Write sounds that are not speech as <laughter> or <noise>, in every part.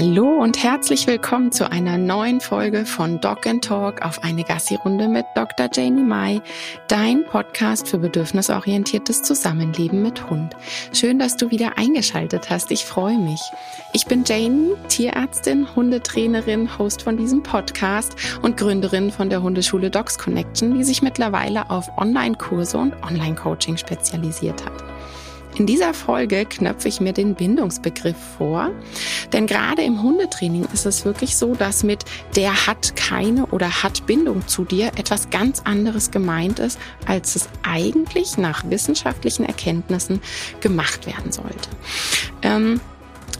Hallo und herzlich willkommen zu einer neuen Folge von Dog and Talk auf eine Gassi-Runde mit Dr. Janie Mai, dein Podcast für bedürfnisorientiertes Zusammenleben mit Hund. Schön, dass du wieder eingeschaltet hast. Ich freue mich. Ich bin Janie, Tierärztin, Hundetrainerin, Host von diesem Podcast und Gründerin von der Hundeschule Dogs Connection, die sich mittlerweile auf Online-Kurse und Online-Coaching spezialisiert hat. In dieser Folge knöpfe ich mir den Bindungsbegriff vor, denn gerade im Hundetraining ist es wirklich so, dass mit der hat keine oder hat Bindung zu dir etwas ganz anderes gemeint ist, als es eigentlich nach wissenschaftlichen Erkenntnissen gemacht werden sollte. Ähm,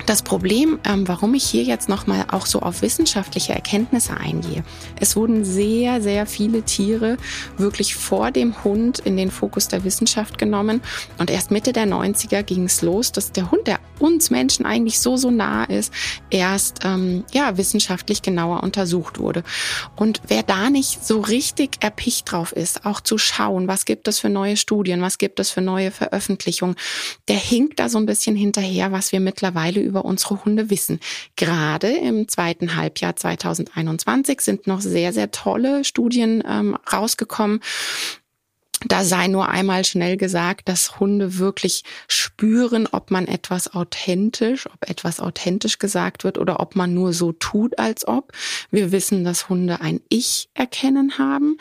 das Problem, ähm, warum ich hier jetzt nochmal auch so auf wissenschaftliche Erkenntnisse eingehe. Es wurden sehr, sehr viele Tiere wirklich vor dem Hund in den Fokus der Wissenschaft genommen. Und erst Mitte der 90er ging es los, dass der Hund, der uns Menschen eigentlich so, so nah ist, erst ähm, ja, wissenschaftlich genauer untersucht wurde. Und wer da nicht so richtig erpicht drauf ist, auch zu schauen, was gibt es für neue Studien, was gibt es für neue Veröffentlichungen, der hinkt da so ein bisschen hinterher, was wir mittlerweile über über unsere Hunde wissen. Gerade im zweiten Halbjahr 2021 sind noch sehr, sehr tolle Studien ähm, rausgekommen da sei nur einmal schnell gesagt, dass Hunde wirklich spüren, ob man etwas authentisch, ob etwas authentisch gesagt wird oder ob man nur so tut, als ob. Wir wissen, dass Hunde ein Ich erkennen haben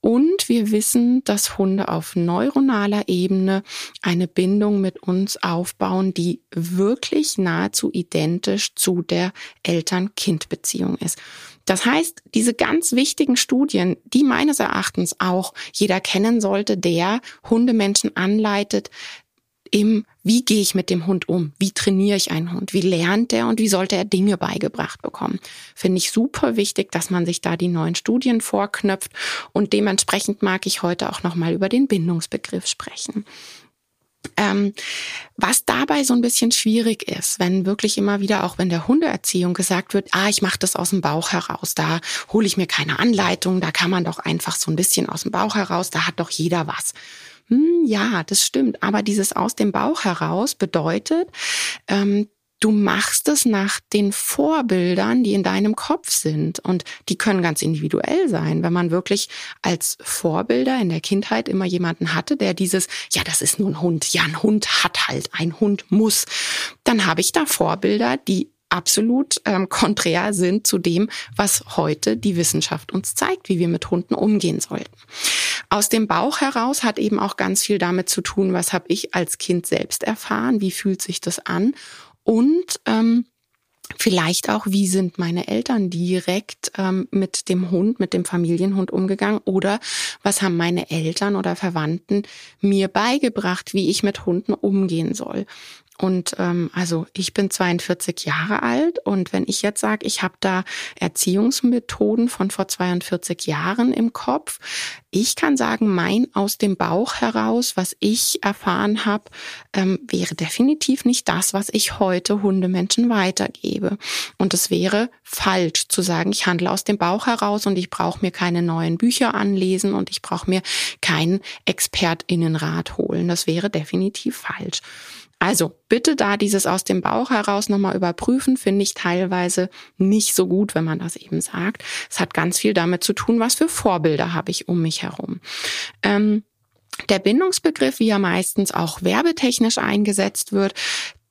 und wir wissen, dass Hunde auf neuronaler Ebene eine Bindung mit uns aufbauen, die wirklich nahezu identisch zu der Eltern-Kind-Beziehung ist. Das heißt, diese ganz wichtigen Studien, die meines Erachtens auch jeder kennen sollte, der Hundemenschen anleitet, im, wie gehe ich mit dem Hund um? Wie trainiere ich einen Hund? Wie lernt er und wie sollte er Dinge beigebracht bekommen? Finde ich super wichtig, dass man sich da die neuen Studien vorknöpft und dementsprechend mag ich heute auch nochmal über den Bindungsbegriff sprechen. Ähm, was dabei so ein bisschen schwierig ist, wenn wirklich immer wieder, auch wenn der Hundeerziehung gesagt wird, ah, ich mache das aus dem Bauch heraus, da hole ich mir keine Anleitung, da kann man doch einfach so ein bisschen aus dem Bauch heraus, da hat doch jeder was. Hm, ja, das stimmt. Aber dieses aus dem Bauch heraus bedeutet, ähm, du machst es nach den Vorbildern, die in deinem Kopf sind. Und die können ganz individuell sein. Wenn man wirklich als Vorbilder in der Kindheit immer jemanden hatte, der dieses, ja, das ist nur ein Hund, ja, ein Hund hat halt, ein Hund muss, dann habe ich da Vorbilder, die absolut ähm, konträr sind zu dem, was heute die Wissenschaft uns zeigt, wie wir mit Hunden umgehen sollten. Aus dem Bauch heraus hat eben auch ganz viel damit zu tun, was habe ich als Kind selbst erfahren, wie fühlt sich das an und ähm, Vielleicht auch, wie sind meine Eltern direkt ähm, mit dem Hund, mit dem Familienhund umgegangen oder was haben meine Eltern oder Verwandten mir beigebracht, wie ich mit Hunden umgehen soll. Und ähm, also ich bin 42 Jahre alt und wenn ich jetzt sage, ich habe da Erziehungsmethoden von vor 42 Jahren im Kopf, ich kann sagen, mein aus dem Bauch heraus, was ich erfahren habe, ähm, wäre definitiv nicht das, was ich heute Hundemenschen weitergebe. Und es wäre falsch zu sagen, ich handle aus dem Bauch heraus und ich brauche mir keine neuen Bücher anlesen und ich brauche mir keinen Expertinnenrat holen. Das wäre definitiv falsch. Also bitte da dieses aus dem Bauch heraus nochmal überprüfen, finde ich teilweise nicht so gut, wenn man das eben sagt. Es hat ganz viel damit zu tun, was für Vorbilder habe ich um mich herum. Ähm, der Bindungsbegriff, wie er meistens auch werbetechnisch eingesetzt wird,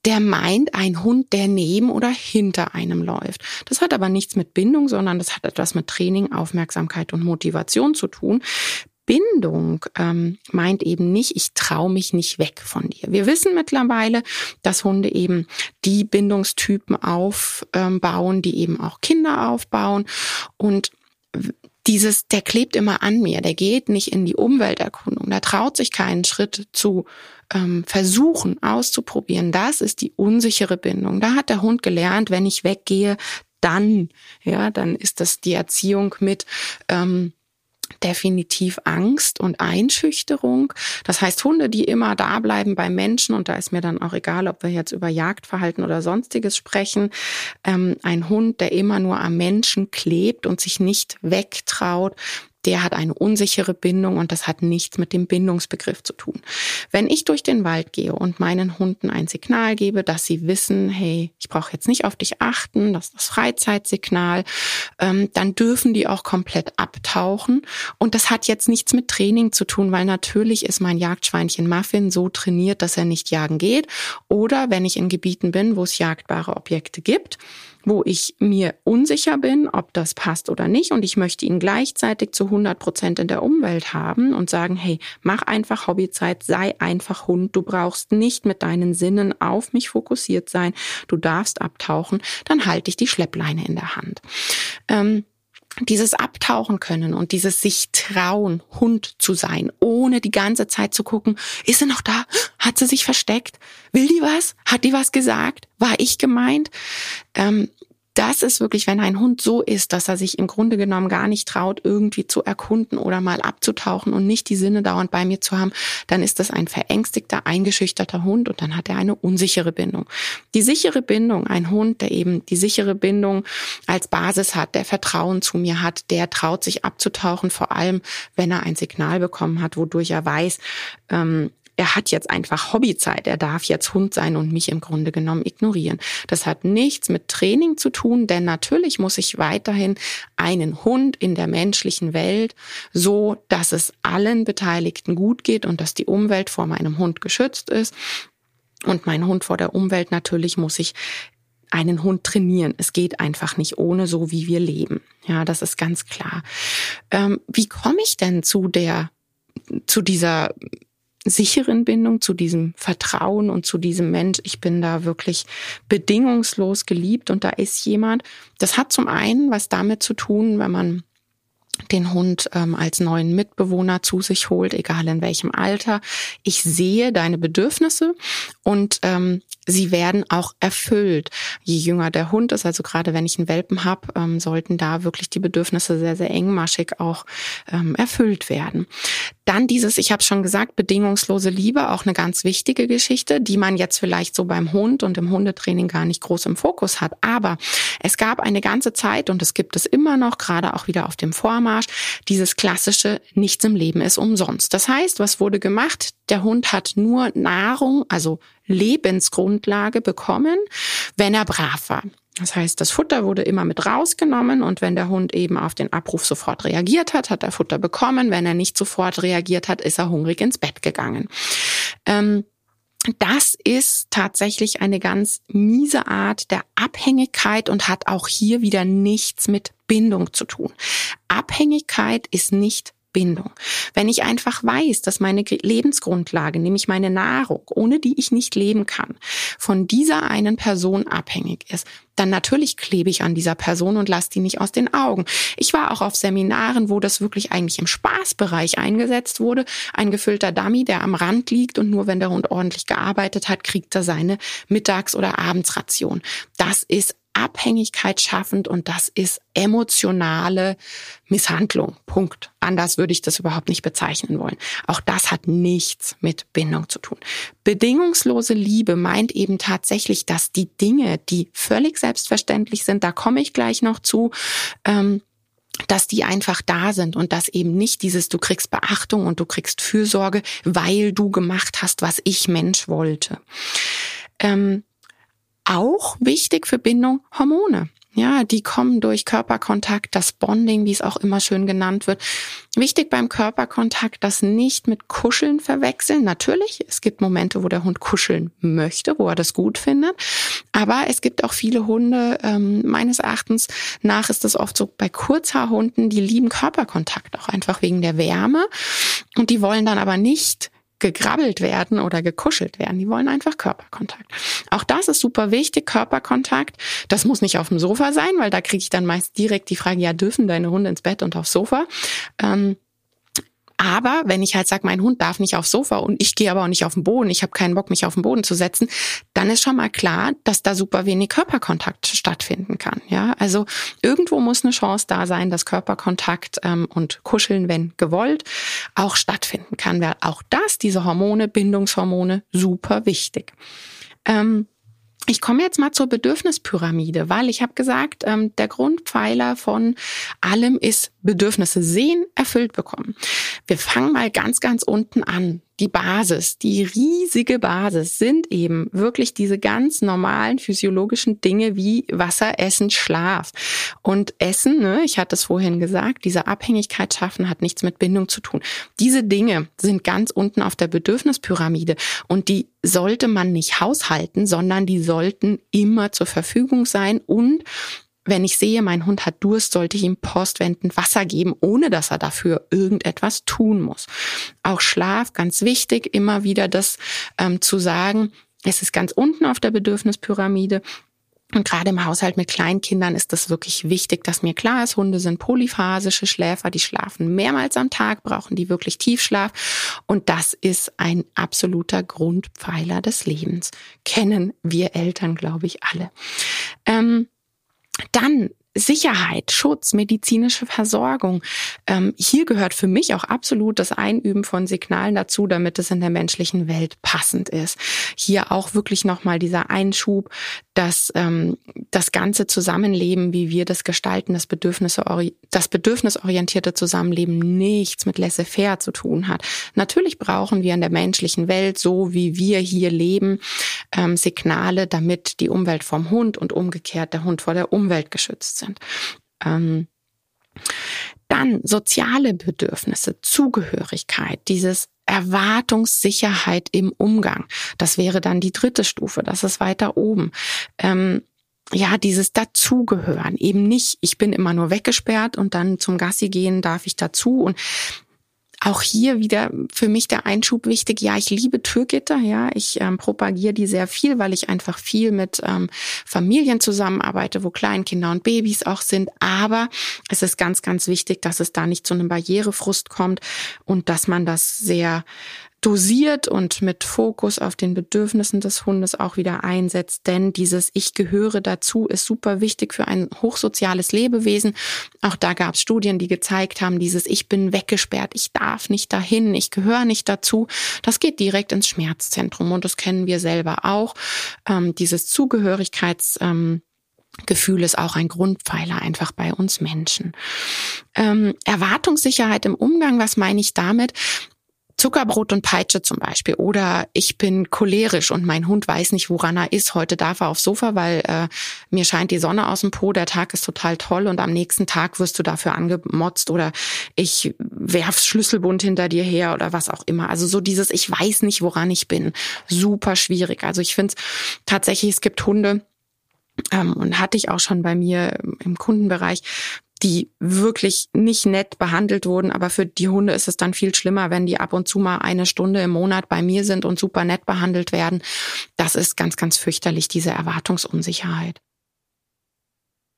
der meint ein Hund, der neben oder hinter einem läuft. Das hat aber nichts mit Bindung, sondern das hat etwas mit Training, Aufmerksamkeit und Motivation zu tun. Bindung ähm, meint eben nicht, ich traue mich nicht weg von dir. Wir wissen mittlerweile, dass Hunde eben die Bindungstypen aufbauen, die eben auch Kinder aufbauen. Und dieses, der klebt immer an mir, der geht nicht in die Umwelterkundung, der traut sich keinen Schritt zu ähm, versuchen, auszuprobieren. Das ist die unsichere Bindung. Da hat der Hund gelernt, wenn ich weggehe, dann, ja, dann ist das die Erziehung mit, ähm, definitiv Angst und Einschüchterung. Das heißt, Hunde, die immer da bleiben bei Menschen, und da ist mir dann auch egal, ob wir jetzt über Jagdverhalten oder sonstiges sprechen, ähm, ein Hund, der immer nur am Menschen klebt und sich nicht wegtraut, der hat eine unsichere Bindung und das hat nichts mit dem Bindungsbegriff zu tun. Wenn ich durch den Wald gehe und meinen Hunden ein Signal gebe, dass sie wissen, hey, ich brauche jetzt nicht auf dich achten, das ist das Freizeitsignal, ähm, dann dürfen die auch komplett abtauchen. Und das hat jetzt nichts mit Training zu tun, weil natürlich ist mein Jagdschweinchen Muffin so trainiert, dass er nicht jagen geht. Oder wenn ich in Gebieten bin, wo es jagdbare Objekte gibt, wo ich mir unsicher bin, ob das passt oder nicht. Und ich möchte ihn gleichzeitig zu 100 Prozent in der Umwelt haben und sagen, hey, mach einfach Hobbyzeit, sei einfach Hund, du brauchst nicht mit deinen Sinnen auf mich fokussiert sein, du darfst abtauchen, dann halte ich die Schleppleine in der Hand. Ähm, dieses Abtauchen können und dieses sich trauen, Hund zu sein, ohne die ganze Zeit zu gucken, ist sie noch da? Hat sie sich versteckt? Will die was? Hat die was gesagt? War ich gemeint? Ähm, das ist wirklich, wenn ein Hund so ist, dass er sich im Grunde genommen gar nicht traut, irgendwie zu erkunden oder mal abzutauchen und nicht die Sinne dauernd bei mir zu haben, dann ist das ein verängstigter, eingeschüchterter Hund und dann hat er eine unsichere Bindung. Die sichere Bindung, ein Hund, der eben die sichere Bindung als Basis hat, der Vertrauen zu mir hat, der traut sich abzutauchen, vor allem wenn er ein Signal bekommen hat, wodurch er weiß, ähm, er hat jetzt einfach Hobbyzeit, er darf jetzt Hund sein und mich im Grunde genommen ignorieren. Das hat nichts mit Training zu tun, denn natürlich muss ich weiterhin einen Hund in der menschlichen Welt so, dass es allen Beteiligten gut geht und dass die Umwelt vor meinem Hund geschützt ist. Und mein Hund vor der Umwelt natürlich muss ich einen Hund trainieren. Es geht einfach nicht ohne so, wie wir leben. Ja, das ist ganz klar. Ähm, wie komme ich denn zu der, zu dieser sicheren Bindung, zu diesem Vertrauen und zu diesem Mensch, ich bin da wirklich bedingungslos geliebt und da ist jemand. Das hat zum einen was damit zu tun, wenn man den Hund ähm, als neuen Mitbewohner zu sich holt, egal in welchem Alter. Ich sehe deine Bedürfnisse und ähm, sie werden auch erfüllt. Je jünger der Hund ist, also gerade wenn ich einen Welpen habe, ähm, sollten da wirklich die Bedürfnisse sehr, sehr engmaschig auch ähm, erfüllt werden. Dann dieses, ich habe schon gesagt, bedingungslose Liebe, auch eine ganz wichtige Geschichte, die man jetzt vielleicht so beim Hund und im Hundetraining gar nicht groß im Fokus hat. Aber es gab eine ganze Zeit und es gibt es immer noch, gerade auch wieder auf dem Vormarsch, dieses klassische Nichts im Leben ist umsonst. Das heißt, was wurde gemacht? Der Hund hat nur Nahrung, also Lebensgrundlage bekommen, wenn er brav war. Das heißt, das Futter wurde immer mit rausgenommen und wenn der Hund eben auf den Abruf sofort reagiert hat, hat er Futter bekommen. Wenn er nicht sofort reagiert hat, ist er hungrig ins Bett gegangen. Ähm, das ist tatsächlich eine ganz miese Art der Abhängigkeit und hat auch hier wieder nichts mit Bindung zu tun. Abhängigkeit ist nicht Bindung. Wenn ich einfach weiß, dass meine Lebensgrundlage, nämlich meine Nahrung, ohne die ich nicht leben kann, von dieser einen Person abhängig ist, dann natürlich klebe ich an dieser Person und lasse die nicht aus den Augen. Ich war auch auf Seminaren, wo das wirklich eigentlich im Spaßbereich eingesetzt wurde. Ein gefüllter Dummy, der am Rand liegt und nur wenn der Hund ordentlich gearbeitet hat, kriegt er seine Mittags- oder Abendsration. Das ist Abhängigkeit schaffend und das ist emotionale Misshandlung. Punkt. Anders würde ich das überhaupt nicht bezeichnen wollen. Auch das hat nichts mit Bindung zu tun. Bedingungslose Liebe meint eben tatsächlich, dass die Dinge, die völlig selbstverständlich sind, da komme ich gleich noch zu, ähm, dass die einfach da sind und dass eben nicht dieses, du kriegst Beachtung und du kriegst Fürsorge, weil du gemacht hast, was ich Mensch wollte. Ähm, auch wichtig für Bindung Hormone. Ja, die kommen durch Körperkontakt, das Bonding, wie es auch immer schön genannt wird. Wichtig beim Körperkontakt, das nicht mit Kuscheln verwechseln. Natürlich, es gibt Momente, wo der Hund kuscheln möchte, wo er das gut findet. Aber es gibt auch viele Hunde, ähm, meines Erachtens nach ist das oft so bei Kurzhaarhunden, die lieben Körperkontakt auch einfach wegen der Wärme. Und die wollen dann aber nicht gegrabbelt werden oder gekuschelt werden. Die wollen einfach Körperkontakt. Auch das ist super wichtig, Körperkontakt. Das muss nicht auf dem Sofa sein, weil da kriege ich dann meist direkt die Frage, ja, dürfen deine Hunde ins Bett und aufs Sofa? Ähm, aber wenn ich halt sage, mein Hund darf nicht aufs Sofa und ich gehe aber auch nicht auf den Boden, ich habe keinen Bock, mich auf den Boden zu setzen, dann ist schon mal klar, dass da super wenig Körperkontakt stattfinden kann. Ja, also irgendwo muss eine Chance da sein, dass Körperkontakt ähm, und Kuscheln, wenn gewollt, auch stattfinden kann. Weil auch das, diese Hormone, Bindungshormone, super wichtig. Ähm, ich komme jetzt mal zur Bedürfnispyramide, weil ich habe gesagt, ähm, der Grundpfeiler von allem ist Bedürfnisse sehen, erfüllt bekommen. Wir fangen mal ganz, ganz unten an. Die Basis, die riesige Basis sind eben wirklich diese ganz normalen physiologischen Dinge wie Wasser, Essen, Schlaf. Und Essen, ne, ich hatte es vorhin gesagt, diese Abhängigkeit schaffen hat nichts mit Bindung zu tun. Diese Dinge sind ganz unten auf der Bedürfnispyramide und die sollte man nicht haushalten, sondern die sollten immer zur Verfügung sein und wenn ich sehe, mein Hund hat Durst, sollte ich ihm postwendend Wasser geben, ohne dass er dafür irgendetwas tun muss. Auch Schlaf, ganz wichtig, immer wieder das ähm, zu sagen, es ist ganz unten auf der Bedürfnispyramide. Und gerade im Haushalt mit Kleinkindern ist das wirklich wichtig, dass mir klar ist, Hunde sind polyphasische Schläfer, die schlafen mehrmals am Tag, brauchen die wirklich Tiefschlaf. Und das ist ein absoluter Grundpfeiler des Lebens. Kennen wir Eltern, glaube ich, alle. Ähm, dann Sicherheit, Schutz, medizinische Versorgung. Ähm, hier gehört für mich auch absolut das Einüben von Signalen dazu, damit es in der menschlichen Welt passend ist. Hier auch wirklich nochmal dieser Einschub, dass ähm, das ganze Zusammenleben, wie wir das gestalten, das, Bedürfnisse, das bedürfnisorientierte Zusammenleben nichts mit laissez-faire zu tun hat. Natürlich brauchen wir in der menschlichen Welt, so wie wir hier leben, ähm, Signale, damit die Umwelt vom Hund und umgekehrt der Hund vor der Umwelt geschützt sind. Ähm, dann soziale Bedürfnisse, Zugehörigkeit, dieses Erwartungssicherheit im Umgang. Das wäre dann die dritte Stufe, das ist weiter oben. Ähm, ja, dieses Dazugehören, eben nicht, ich bin immer nur weggesperrt und dann zum Gassi gehen darf ich dazu und auch hier wieder für mich der Einschub wichtig. Ja, ich liebe Türgitter. Ja, ich ähm, propagiere die sehr viel, weil ich einfach viel mit ähm, Familien zusammenarbeite, wo Kleinkinder und Babys auch sind. Aber es ist ganz, ganz wichtig, dass es da nicht zu einem Barrierefrust kommt und dass man das sehr dosiert und mit Fokus auf den Bedürfnissen des Hundes auch wieder einsetzt. Denn dieses Ich gehöre dazu ist super wichtig für ein hochsoziales Lebewesen. Auch da gab es Studien, die gezeigt haben, dieses Ich bin weggesperrt, ich darf nicht dahin, ich gehöre nicht dazu. Das geht direkt ins Schmerzzentrum und das kennen wir selber auch. Ähm, dieses Zugehörigkeits ähm, Gefühl ist auch ein Grundpfeiler einfach bei uns Menschen. Ähm, Erwartungssicherheit im Umgang, was meine ich damit? Zuckerbrot und Peitsche zum Beispiel. Oder ich bin cholerisch und mein Hund weiß nicht, woran er ist. Heute darf er aufs Sofa, weil äh, mir scheint die Sonne aus dem Po, der Tag ist total toll und am nächsten Tag wirst du dafür angemotzt oder ich werf's Schlüsselbund hinter dir her oder was auch immer. Also so dieses, ich weiß nicht, woran ich bin. Super schwierig. Also ich finde tatsächlich, es gibt Hunde, ähm, und hatte ich auch schon bei mir im Kundenbereich, die wirklich nicht nett behandelt wurden. Aber für die Hunde ist es dann viel schlimmer, wenn die ab und zu mal eine Stunde im Monat bei mir sind und super nett behandelt werden. Das ist ganz, ganz fürchterlich, diese Erwartungsunsicherheit.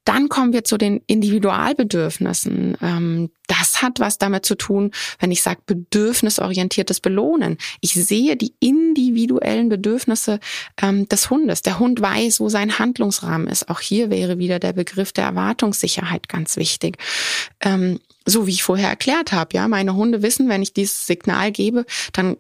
Dann kommen wir zu den Individualbedürfnissen. Ähm, das hat was damit zu tun, wenn ich sage bedürfnisorientiertes Belohnen. Ich sehe die individuellen Bedürfnisse ähm, des Hundes. Der Hund weiß, wo sein Handlungsrahmen ist. Auch hier wäre wieder der Begriff der Erwartungssicherheit ganz wichtig. So wie ich vorher erklärt habe, ja, meine Hunde wissen, wenn ich dieses Signal gebe, dann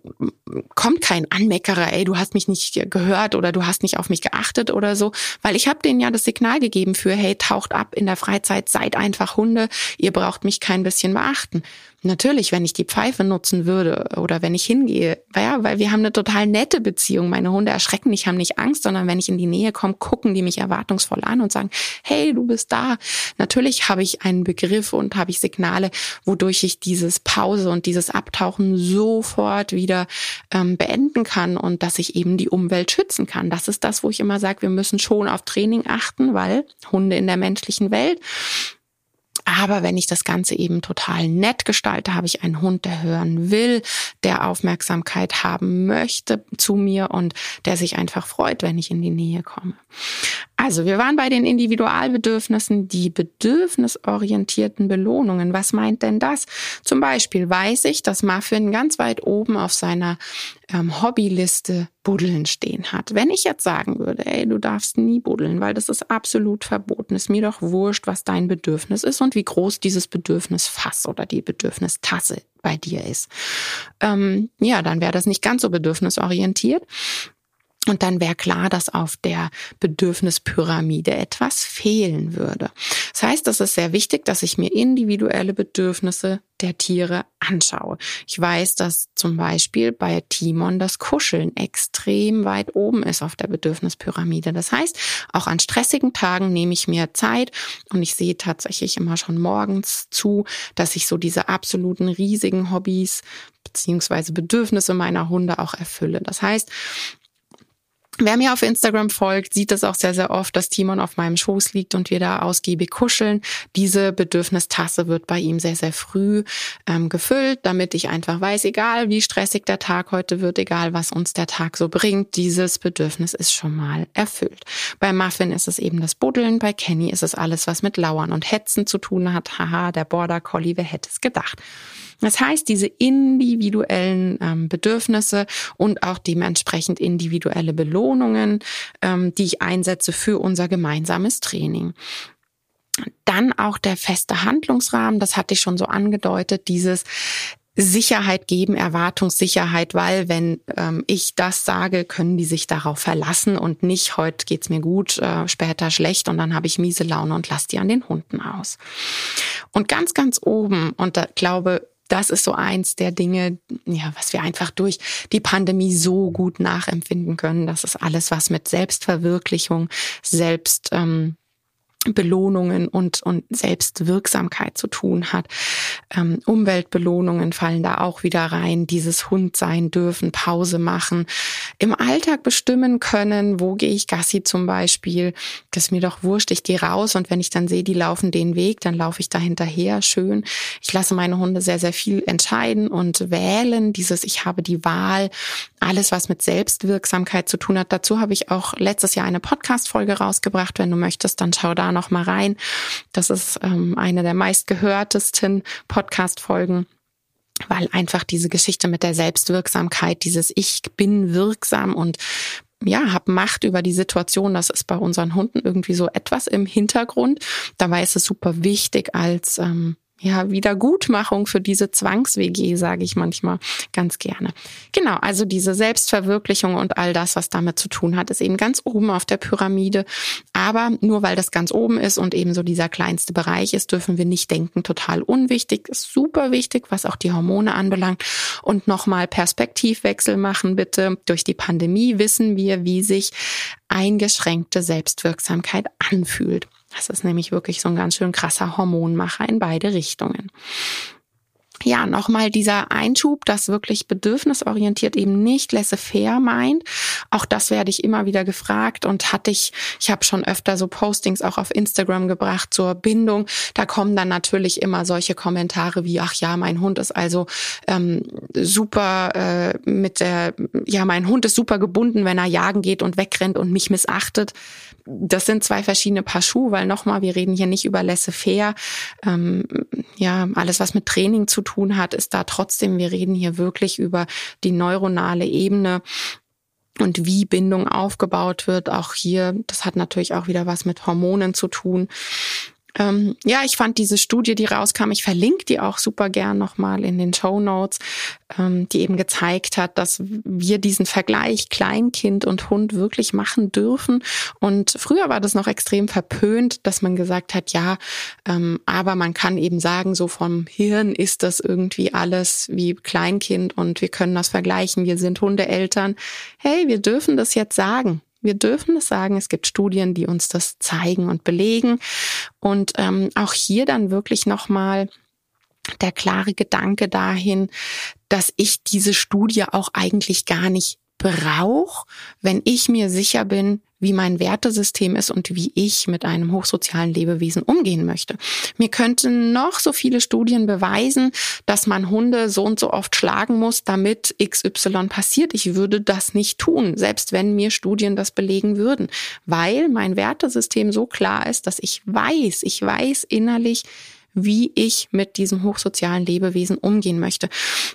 kommt kein Anmeckerer, ey, du hast mich nicht gehört oder du hast nicht auf mich geachtet oder so, weil ich habe denen ja das Signal gegeben für, hey, taucht ab in der Freizeit, seid einfach Hunde, ihr braucht mich kein bisschen beachten. Natürlich, wenn ich die Pfeife nutzen würde oder wenn ich hingehe, ja, weil wir haben eine total nette Beziehung. Meine Hunde erschrecken nicht, haben nicht Angst, sondern wenn ich in die Nähe komme, gucken die mich erwartungsvoll an und sagen, hey, du bist da. Natürlich habe ich einen Begriff und habe ich Signale, wodurch ich dieses Pause und dieses Abtauchen sofort wieder ähm, beenden kann und dass ich eben die Umwelt schützen kann. Das ist das, wo ich immer sage, wir müssen schon auf Training achten, weil Hunde in der menschlichen Welt aber wenn ich das Ganze eben total nett gestalte, habe ich einen Hund, der hören will, der Aufmerksamkeit haben möchte zu mir und der sich einfach freut, wenn ich in die Nähe komme. Also wir waren bei den Individualbedürfnissen, die bedürfnisorientierten Belohnungen. Was meint denn das? Zum Beispiel weiß ich, dass Muffin ganz weit oben auf seiner ähm, Hobbyliste Buddeln stehen hat. Wenn ich jetzt sagen würde, ey, du darfst nie buddeln, weil das ist absolut verboten, ist mir doch wurscht, was dein Bedürfnis ist und wie groß dieses Bedürfnisfass oder die Bedürfnistasse bei dir ist. Ähm, ja, dann wäre das nicht ganz so bedürfnisorientiert. Und dann wäre klar, dass auf der Bedürfnispyramide etwas fehlen würde. Das heißt, es ist sehr wichtig, dass ich mir individuelle Bedürfnisse der Tiere anschaue. Ich weiß, dass zum Beispiel bei Timon das Kuscheln extrem weit oben ist auf der Bedürfnispyramide. Das heißt, auch an stressigen Tagen nehme ich mir Zeit und ich sehe tatsächlich immer schon morgens zu, dass ich so diese absoluten riesigen Hobbys beziehungsweise Bedürfnisse meiner Hunde auch erfülle. Das heißt, Wer mir auf Instagram folgt, sieht es auch sehr, sehr oft, dass Timon auf meinem Schoß liegt und wir da ausgiebig kuscheln. Diese Bedürfnistasse wird bei ihm sehr, sehr früh ähm, gefüllt, damit ich einfach weiß, egal wie stressig der Tag heute wird, egal was uns der Tag so bringt, dieses Bedürfnis ist schon mal erfüllt. Bei Muffin ist es eben das Buddeln, bei Kenny ist es alles, was mit Lauern und Hetzen zu tun hat. Haha, der Border Collie, wer hätte es gedacht? Das heißt, diese individuellen ähm, Bedürfnisse und auch dementsprechend individuelle Belohnungen, ähm, die ich einsetze für unser gemeinsames Training. Dann auch der feste Handlungsrahmen, das hatte ich schon so angedeutet, dieses Sicherheit geben, Erwartungssicherheit, weil wenn ähm, ich das sage, können die sich darauf verlassen und nicht, heute geht's mir gut, äh, später schlecht und dann habe ich miese Laune und lass die an den Hunden aus. Und ganz, ganz oben, und da glaube das ist so eins der Dinge, ja, was wir einfach durch die Pandemie so gut nachempfinden können. Das ist alles, was mit Selbstverwirklichung, Selbst, ähm, Belohnungen und, und Selbstwirksamkeit zu tun hat. Ähm, Umweltbelohnungen fallen da auch wieder rein. Dieses Hund sein dürfen, Pause machen, im Alltag bestimmen können, wo gehe ich Gassi zum Beispiel. Das ist mir doch wurscht, ich gehe raus und wenn ich dann sehe, die laufen den Weg, dann laufe ich da hinterher. Schön. Ich lasse meine Hunde sehr, sehr viel entscheiden und wählen. Dieses Ich habe die Wahl. Alles, was mit Selbstwirksamkeit zu tun hat. Dazu habe ich auch letztes Jahr eine Podcast-Folge rausgebracht. Wenn du möchtest, dann schau da noch mal rein. Das ist ähm, eine der meistgehörtesten Podcast-Folgen weil einfach diese Geschichte mit der Selbstwirksamkeit, dieses Ich bin wirksam und ja, habe Macht über die Situation. Das ist bei unseren Hunden irgendwie so etwas im Hintergrund. Dabei ist es super wichtig als ähm, ja, Wiedergutmachung für diese Zwangs-WG, sage ich manchmal ganz gerne. Genau, also diese Selbstverwirklichung und all das, was damit zu tun hat, ist eben ganz oben auf der Pyramide. Aber nur weil das ganz oben ist und eben so dieser kleinste Bereich ist, dürfen wir nicht denken, total unwichtig, ist super wichtig, was auch die Hormone anbelangt. Und nochmal Perspektivwechsel machen, bitte. Durch die Pandemie wissen wir, wie sich eingeschränkte Selbstwirksamkeit anfühlt. Das ist nämlich wirklich so ein ganz schön krasser Hormonmacher in beide Richtungen ja, nochmal dieser Einschub, das wirklich bedürfnisorientiert eben nicht laissez-faire meint. Auch das werde ich immer wieder gefragt und hatte ich, ich habe schon öfter so Postings auch auf Instagram gebracht zur Bindung. Da kommen dann natürlich immer solche Kommentare wie, ach ja, mein Hund ist also ähm, super äh, mit der, ja, mein Hund ist super gebunden, wenn er jagen geht und wegrennt und mich missachtet. Das sind zwei verschiedene Paar Schuhe, weil nochmal, wir reden hier nicht über laissez-faire. Ähm, ja, alles, was mit Training zu tun hat, ist da trotzdem, wir reden hier wirklich über die neuronale Ebene und wie Bindung aufgebaut wird. Auch hier, das hat natürlich auch wieder was mit Hormonen zu tun. Ähm, ja, ich fand diese Studie, die rauskam, ich verlinke die auch super gern nochmal in den Show Notes, ähm, die eben gezeigt hat, dass wir diesen Vergleich Kleinkind und Hund wirklich machen dürfen. Und früher war das noch extrem verpönt, dass man gesagt hat, ja, ähm, aber man kann eben sagen, so vom Hirn ist das irgendwie alles wie Kleinkind und wir können das vergleichen. Wir sind Hundeeltern. Hey, wir dürfen das jetzt sagen. Wir dürfen es sagen, es gibt Studien, die uns das zeigen und belegen. Und ähm, auch hier dann wirklich nochmal der klare Gedanke dahin, dass ich diese Studie auch eigentlich gar nicht brauche, wenn ich mir sicher bin, wie mein Wertesystem ist und wie ich mit einem hochsozialen Lebewesen umgehen möchte. Mir könnten noch so viele Studien beweisen, dass man Hunde so und so oft schlagen muss, damit XY passiert. Ich würde das nicht tun, selbst wenn mir Studien das belegen würden, weil mein Wertesystem so klar ist, dass ich weiß, ich weiß innerlich, wie ich mit diesem hochsozialen Lebewesen umgehen möchte.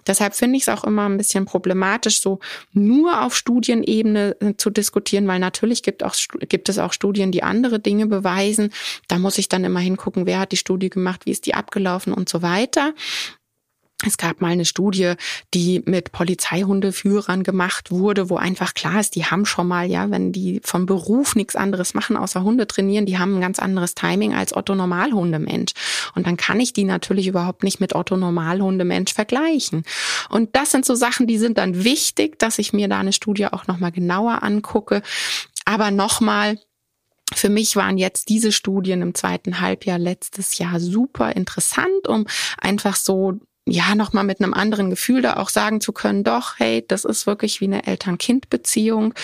Deshalb finde ich es auch immer ein bisschen problematisch, so nur auf Studienebene äh, zu diskutieren, weil natürlich gibt, auch, gibt es auch Studien, die andere Dinge beweisen. Da muss ich dann immer hingucken, wer hat die Studie gemacht, wie ist die abgelaufen und so weiter. es gab mal eine Studie, die mit Polizeihundeführern gemacht wurde, wo einfach klar ist, die haben schon mal, ja, wenn die vom Beruf nichts anderes machen, außer Hunde trainieren, die haben ein ganz anderes Timing als Otto Normalhundemensch. Und dann kann ich die natürlich überhaupt nicht mit Otto Normalhundemensch vergleichen. Und das sind so Sachen, die sind dann wichtig, dass ich mir da eine Studie auch nochmal genauer angucke. Aber nochmal, für mich waren jetzt diese Studien im zweiten Halbjahr letztes Jahr super interessant, um einfach so ja, nochmal mit einem anderen Gefühl da auch sagen zu können, doch, hey, das ist wirklich wie eine Eltern-Kind-Beziehung.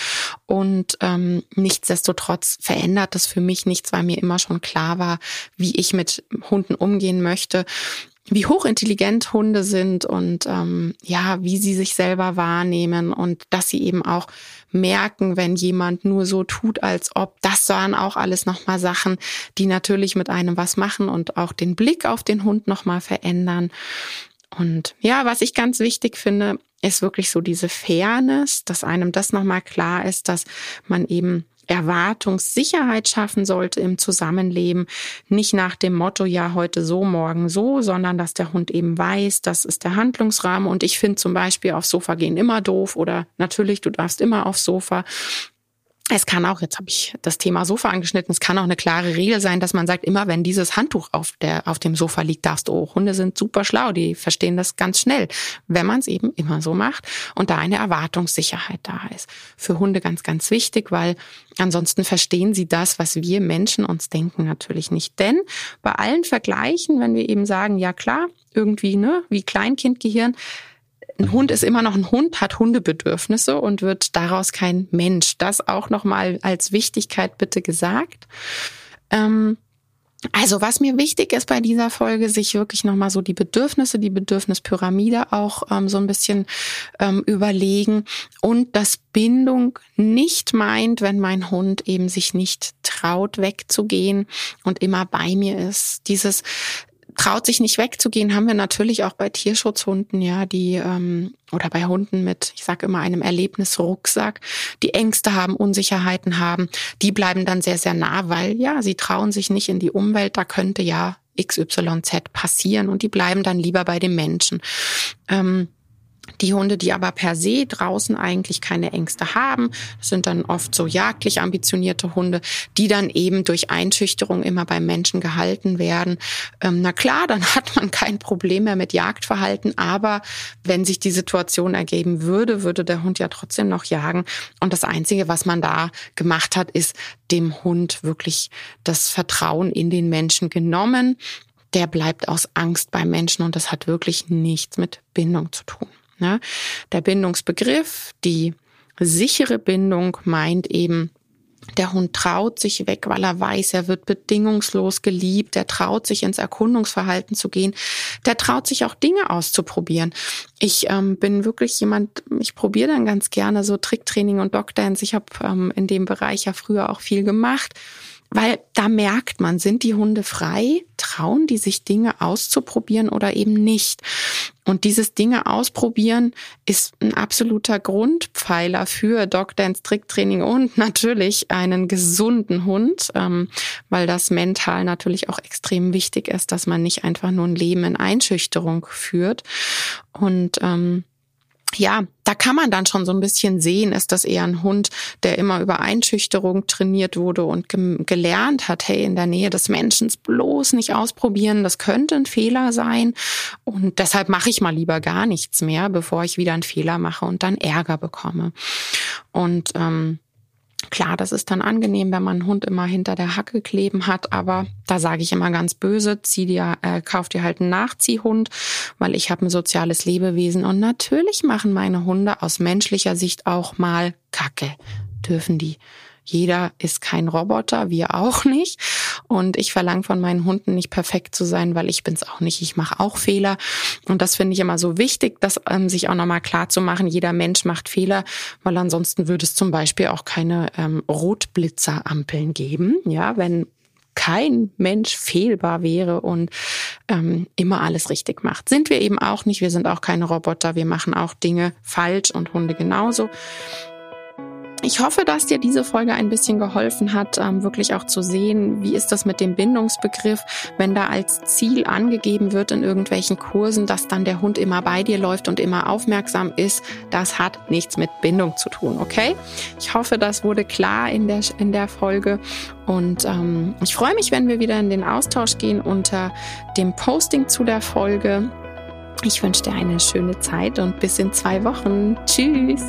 Und ähm, nichtsdestotrotz verändert das für mich nichts, weil mir immer schon klar war, wie ich mit Hunden umgehen möchte wie hochintelligent Hunde sind und ähm, ja, wie sie sich selber wahrnehmen und dass sie eben auch merken, wenn jemand nur so tut, als ob. Das waren auch alles nochmal Sachen, die natürlich mit einem was machen und auch den Blick auf den Hund nochmal verändern. Und ja, was ich ganz wichtig finde, ist wirklich so diese Fairness, dass einem das nochmal klar ist, dass man eben Erwartungssicherheit schaffen sollte im Zusammenleben. Nicht nach dem Motto, ja, heute so, morgen so, sondern dass der Hund eben weiß, das ist der Handlungsrahmen. Und ich finde zum Beispiel aufs Sofa gehen immer doof oder natürlich, du darfst immer aufs Sofa. Es kann auch, jetzt habe ich das Thema Sofa angeschnitten, es kann auch eine klare Regel sein, dass man sagt, immer wenn dieses Handtuch auf, der, auf dem Sofa liegt, darfst du, oh, Hunde sind super schlau, die verstehen das ganz schnell, wenn man es eben immer so macht und da eine Erwartungssicherheit da ist. Für Hunde ganz, ganz wichtig, weil ansonsten verstehen sie das, was wir Menschen uns denken, natürlich nicht. Denn bei allen Vergleichen, wenn wir eben sagen, ja klar, irgendwie, ne, wie Kleinkindgehirn, ein Hund ist immer noch ein Hund, hat Hundebedürfnisse und wird daraus kein Mensch. Das auch nochmal als Wichtigkeit bitte gesagt. Ähm, also was mir wichtig ist bei dieser Folge, sich wirklich nochmal so die Bedürfnisse, die Bedürfnispyramide auch ähm, so ein bisschen ähm, überlegen und dass Bindung nicht meint, wenn mein Hund eben sich nicht traut wegzugehen und immer bei mir ist. Dieses traut sich nicht wegzugehen, haben wir natürlich auch bei Tierschutzhunden, ja, die ähm, oder bei Hunden mit, ich sage immer, einem Erlebnisrucksack, die Ängste haben, Unsicherheiten haben, die bleiben dann sehr, sehr nah, weil ja, sie trauen sich nicht in die Umwelt, da könnte ja XYZ passieren und die bleiben dann lieber bei dem Menschen. Ähm, die Hunde, die aber per se draußen eigentlich keine Ängste haben, sind dann oft so jagdlich ambitionierte Hunde, die dann eben durch Einschüchterung immer beim Menschen gehalten werden. Ähm, na klar, dann hat man kein Problem mehr mit Jagdverhalten, aber wenn sich die Situation ergeben würde, würde der Hund ja trotzdem noch jagen. Und das Einzige, was man da gemacht hat, ist dem Hund wirklich das Vertrauen in den Menschen genommen. Der bleibt aus Angst beim Menschen und das hat wirklich nichts mit Bindung zu tun. Ne? Der Bindungsbegriff, die sichere Bindung meint eben, der Hund traut sich weg, weil er weiß, er wird bedingungslos geliebt. Er traut sich ins Erkundungsverhalten zu gehen. Der traut sich auch Dinge auszuprobieren. Ich ähm, bin wirklich jemand, ich probiere dann ganz gerne so Tricktraining und Dogdance. Ich habe ähm, in dem Bereich ja früher auch viel gemacht. Weil da merkt man, sind die Hunde frei, trauen die sich Dinge auszuprobieren oder eben nicht. Und dieses Dinge ausprobieren ist ein absoluter Grundpfeiler für Dog Dance Tricktraining und <laughs> natürlich einen gesunden Hund, ähm, weil das mental natürlich auch extrem wichtig ist, dass man nicht einfach nur ein Leben in Einschüchterung führt. Und ähm, ja, da kann man dann schon so ein bisschen sehen, ist das eher ein Hund, der immer über Einschüchterung trainiert wurde und ge gelernt hat, hey, in der Nähe des Menschen bloß nicht ausprobieren, das könnte ein Fehler sein. Und deshalb mache ich mal lieber gar nichts mehr, bevor ich wieder einen Fehler mache und dann Ärger bekomme. Und ähm, Klar, das ist dann angenehm, wenn man einen Hund immer hinter der Hacke kleben hat, aber da sage ich immer ganz böse, zieh dir, äh, kauf dir halt einen Nachziehhund, weil ich habe ein soziales Lebewesen und natürlich machen meine Hunde aus menschlicher Sicht auch mal Kacke. Dürfen die. Jeder ist kein Roboter, wir auch nicht. Und ich verlange von meinen Hunden nicht perfekt zu sein, weil ich bin's auch nicht. Ich mache auch Fehler. Und das finde ich immer so wichtig, das ähm, sich auch nochmal klar zu machen. Jeder Mensch macht Fehler, weil ansonsten würde es zum Beispiel auch keine ähm, Rotblitzerampeln geben. Ja, wenn kein Mensch fehlbar wäre und ähm, immer alles richtig macht. Sind wir eben auch nicht. Wir sind auch keine Roboter. Wir machen auch Dinge falsch und Hunde genauso. Ich hoffe, dass dir diese Folge ein bisschen geholfen hat, ähm, wirklich auch zu sehen, wie ist das mit dem Bindungsbegriff, wenn da als Ziel angegeben wird in irgendwelchen Kursen, dass dann der Hund immer bei dir läuft und immer aufmerksam ist. Das hat nichts mit Bindung zu tun, okay? Ich hoffe, das wurde klar in der, in der Folge und ähm, ich freue mich, wenn wir wieder in den Austausch gehen unter dem Posting zu der Folge. Ich wünsche dir eine schöne Zeit und bis in zwei Wochen. Tschüss.